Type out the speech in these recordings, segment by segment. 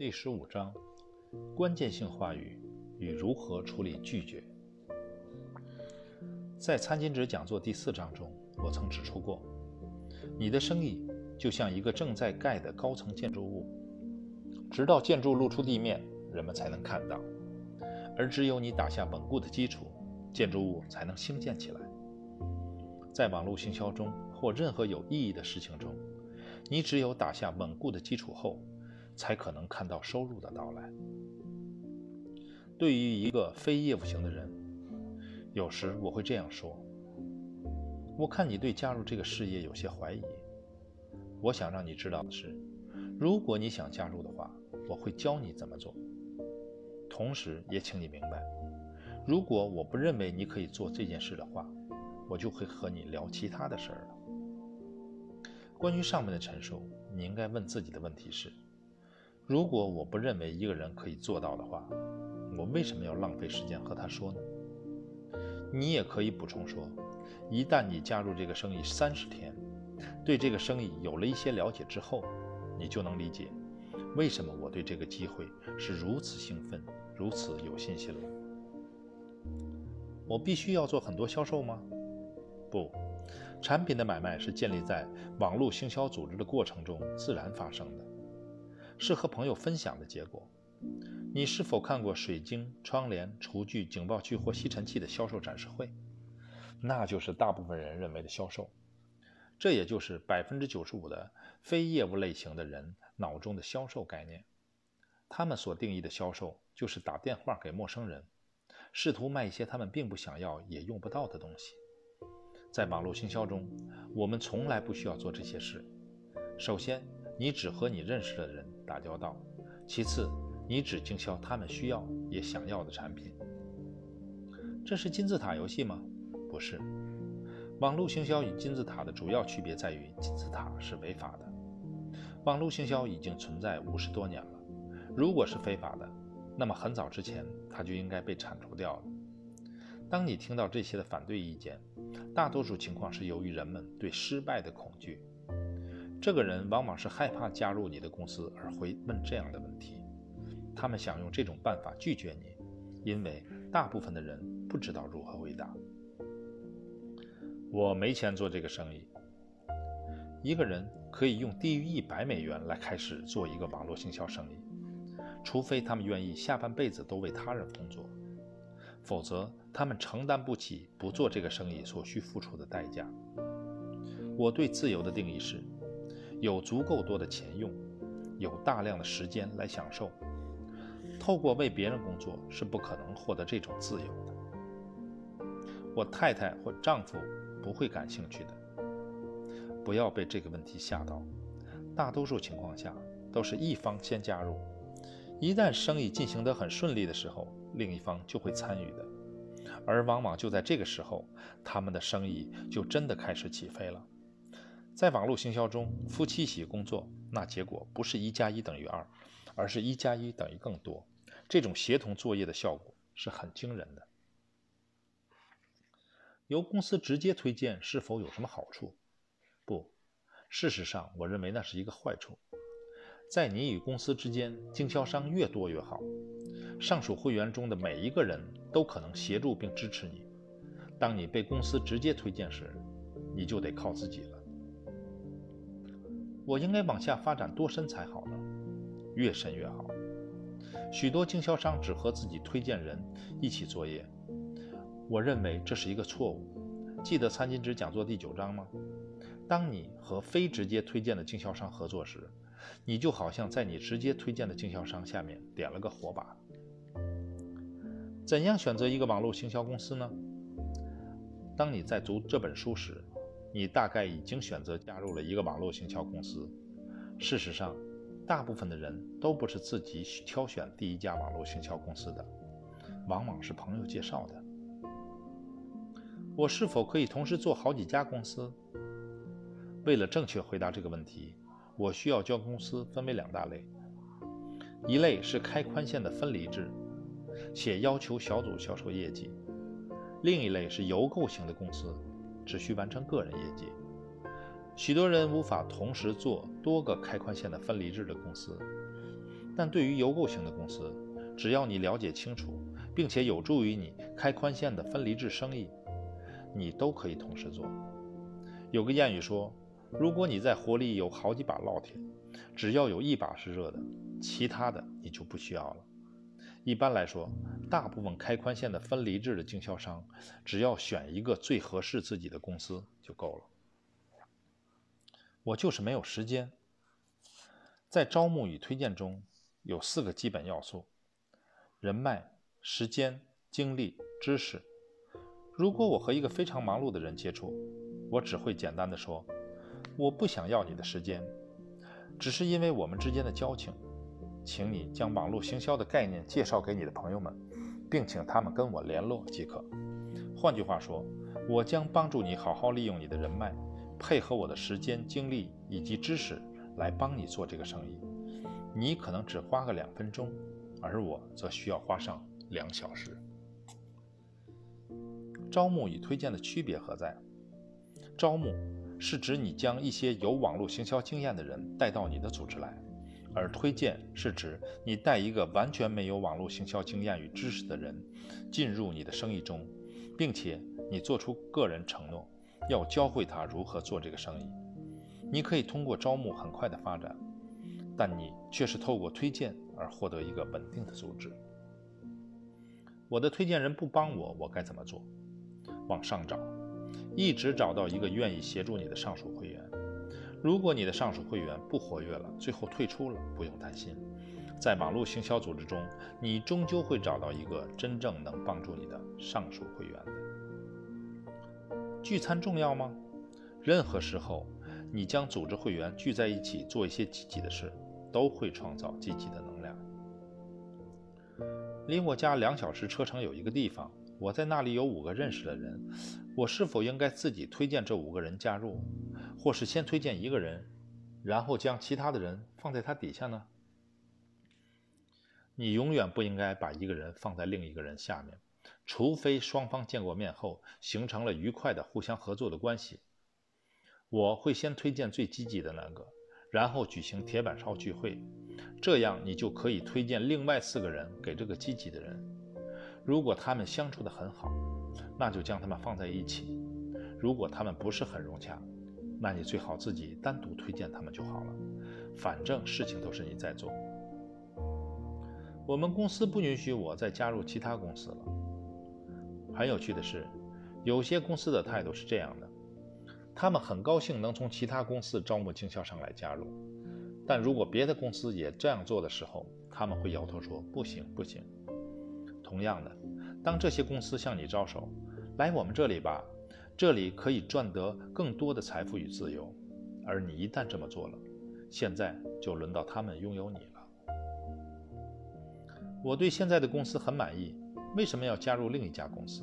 第十五章：关键性话语与如何处理拒绝。在餐巾纸讲座第四章中，我曾指出过，你的生意就像一个正在盖的高层建筑物，直到建筑露出地面，人们才能看到；而只有你打下稳固的基础，建筑物才能兴建起来。在网络行销中或任何有意义的事情中，你只有打下稳固的基础后。才可能看到收入的到来。对于一个非业务型的人，有时我会这样说：“我看你对加入这个事业有些怀疑。我想让你知道的是，如果你想加入的话，我会教你怎么做。同时也请你明白，如果我不认为你可以做这件事的话，我就会和你聊其他的事儿了。关于上面的陈述，你应该问自己的问题是。”如果我不认为一个人可以做到的话，我为什么要浪费时间和他说呢？你也可以补充说，一旦你加入这个生意三十天，对这个生意有了一些了解之后，你就能理解为什么我对这个机会是如此兴奋、如此有信心了。我必须要做很多销售吗？不，产品的买卖是建立在网络行销组织的过程中自然发生的。是和朋友分享的结果。你是否看过水晶、窗帘、厨具、警报器或吸尘器的销售展示会？那就是大部分人认为的销售。这也就是百分之九十五的非业务类型的人脑中的销售概念。他们所定义的销售就是打电话给陌生人，试图卖一些他们并不想要也用不到的东西。在网络行销中，我们从来不需要做这些事。首先，你只和你认识的人打交道。其次，你只经销他们需要也想要的产品。这是金字塔游戏吗？不是。网络行销与金字塔的主要区别在于，金字塔是违法的。网络行销已经存在五十多年了。如果是非法的，那么很早之前它就应该被铲除掉了。当你听到这些的反对意见，大多数情况是由于人们对失败的恐惧。这个人往往是害怕加入你的公司而会问这样的问题。他们想用这种办法拒绝你，因为大部分的人不知道如何回答。我没钱做这个生意。一个人可以用低于一百美元来开始做一个网络行销生意，除非他们愿意下半辈子都为他人工作，否则他们承担不起不做这个生意所需付出的代价。我对自由的定义是。有足够多的钱用，有大量的时间来享受。透过为别人工作是不可能获得这种自由的。我太太或丈夫不会感兴趣的。不要被这个问题吓到。大多数情况下都是一方先加入。一旦生意进行得很顺利的时候，另一方就会参与的。而往往就在这个时候，他们的生意就真的开始起飞了。在网络行销中，夫妻一起工作，那结果不是一加一等于二，而是一加一等于更多。这种协同作业的效果是很惊人的。由公司直接推荐是否有什么好处？不，事实上，我认为那是一个坏处。在你与公司之间，经销商越多越好。上述会员中的每一个人都可能协助并支持你。当你被公司直接推荐时，你就得靠自己了。我应该往下发展多深才好呢？越深越好。许多经销商只和自己推荐人一起作业，我认为这是一个错误。记得餐巾纸讲座第九章吗？当你和非直接推荐的经销商合作时，你就好像在你直接推荐的经销商下面点了个火把。怎样选择一个网络行销公司呢？当你在读这本书时。你大概已经选择加入了一个网络行销公司。事实上，大部分的人都不是自己挑选第一家网络行销公司的，往往是朋友介绍的。我是否可以同时做好几家公司？为了正确回答这个问题，我需要将公司分为两大类：一类是开宽线的分离制，且要求小组销售业绩；另一类是邮购型的公司。只需完成个人业绩。许多人无法同时做多个开宽线的分离制的公司，但对于邮购型的公司，只要你了解清楚，并且有助于你开宽线的分离制生意，你都可以同时做。有个谚语说，如果你在火里有好几把烙铁，只要有一把是热的，其他的你就不需要了。一般来说，大部分开宽线的分离制的经销商，只要选一个最合适自己的公司就够了。我就是没有时间。在招募与推荐中有四个基本要素：人脉、时间、精力、知识。如果我和一个非常忙碌的人接触，我只会简单的说：“我不想要你的时间，只是因为我们之间的交情。”请你将网络行销的概念介绍给你的朋友们，并请他们跟我联络即可。换句话说，我将帮助你好好利用你的人脉，配合我的时间、精力以及知识来帮你做这个生意。你可能只花个两分钟，而我则需要花上两小时。招募与推荐的区别何在？招募是指你将一些有网络行销经验的人带到你的组织来。而推荐是指你带一个完全没有网络行销经验与知识的人进入你的生意中，并且你做出个人承诺，要教会他如何做这个生意。你可以通过招募很快的发展，但你却是透过推荐而获得一个稳定的组织。我的推荐人不帮我，我该怎么做？往上找，一直找到一个愿意协助你的上属会员。如果你的上属会员不活跃了，最后退出了，不用担心，在网络行销组织中，你终究会找到一个真正能帮助你的上属会员的。聚餐重要吗？任何时候，你将组织会员聚在一起做一些积极的事，都会创造积极的能量。离我家两小时车程有一个地方，我在那里有五个认识的人，我是否应该自己推荐这五个人加入？或是先推荐一个人，然后将其他的人放在他底下呢？你永远不应该把一个人放在另一个人下面，除非双方见过面后形成了愉快的互相合作的关系。我会先推荐最积极的那个，然后举行铁板烧聚会，这样你就可以推荐另外四个人给这个积极的人。如果他们相处的很好，那就将他们放在一起；如果他们不是很融洽，那你最好自己单独推荐他们就好了，反正事情都是你在做。我们公司不允许我再加入其他公司了。很有趣的是，有些公司的态度是这样的：他们很高兴能从其他公司招募经销商来加入，但如果别的公司也这样做的时候，他们会摇头说不行不行。同样的，当这些公司向你招手，来我们这里吧。这里可以赚得更多的财富与自由，而你一旦这么做了，现在就轮到他们拥有你了。我对现在的公司很满意，为什么要加入另一家公司？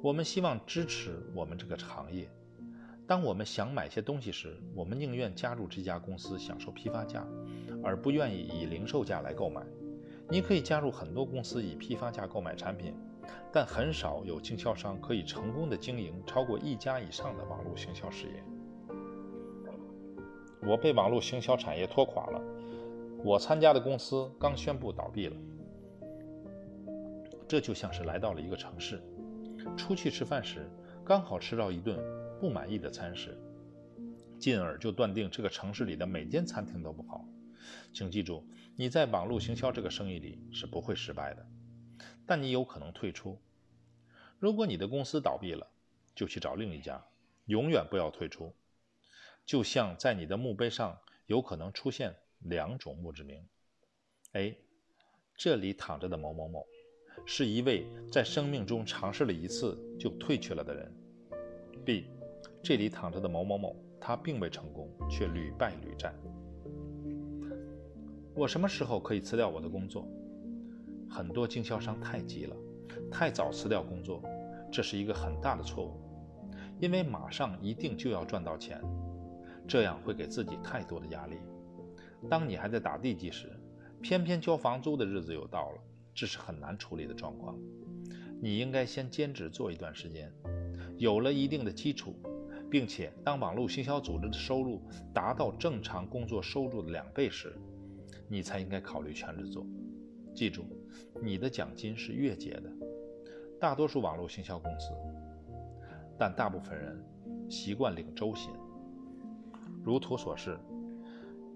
我们希望支持我们这个行业。当我们想买些东西时，我们宁愿加入这家公司享受批发价，而不愿意以零售价来购买。你可以加入很多公司以批发价购买产品。但很少有经销商可以成功的经营超过一家以上的网络行销事业。我被网络行销产业拖垮了。我参加的公司刚宣布倒闭了。这就像是来到了一个城市，出去吃饭时刚好吃到一顿不满意的餐食，进而就断定这个城市里的每间餐厅都不好。请记住，你在网络行销这个生意里是不会失败的。但你有可能退出。如果你的公司倒闭了，就去找另一家，永远不要退出。就像在你的墓碑上有可能出现两种墓志铭：A，这里躺着的某某某，是一位在生命中尝试了一次就退却了的人；B，这里躺着的某某某，他并未成功，却屡败屡战。我什么时候可以辞掉我的工作？很多经销商太急了，太早辞掉工作，这是一个很大的错误，因为马上一定就要赚到钱，这样会给自己太多的压力。当你还在打地基时，偏偏交房租的日子又到了，这是很难处理的状况。你应该先兼职做一段时间，有了一定的基础，并且当网络行销组织的收入达到正常工作收入的两倍时，你才应该考虑全职做。记住，你的奖金是月结的。大多数网络行销公司，但大部分人习惯领周薪。如图所示，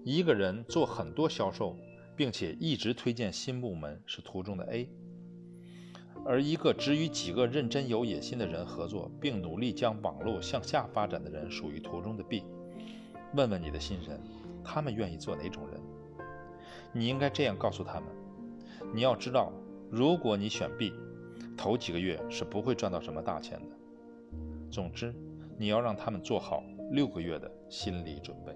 一个人做很多销售，并且一直推荐新部门是图中的 A，而一个只与几个认真有野心的人合作，并努力将网络向下发展的人属于图中的 B。问问你的新人，他们愿意做哪种人？你应该这样告诉他们：你要知道，如果你选 B。头几个月是不会赚到什么大钱的。总之，你要让他们做好六个月的心理准备。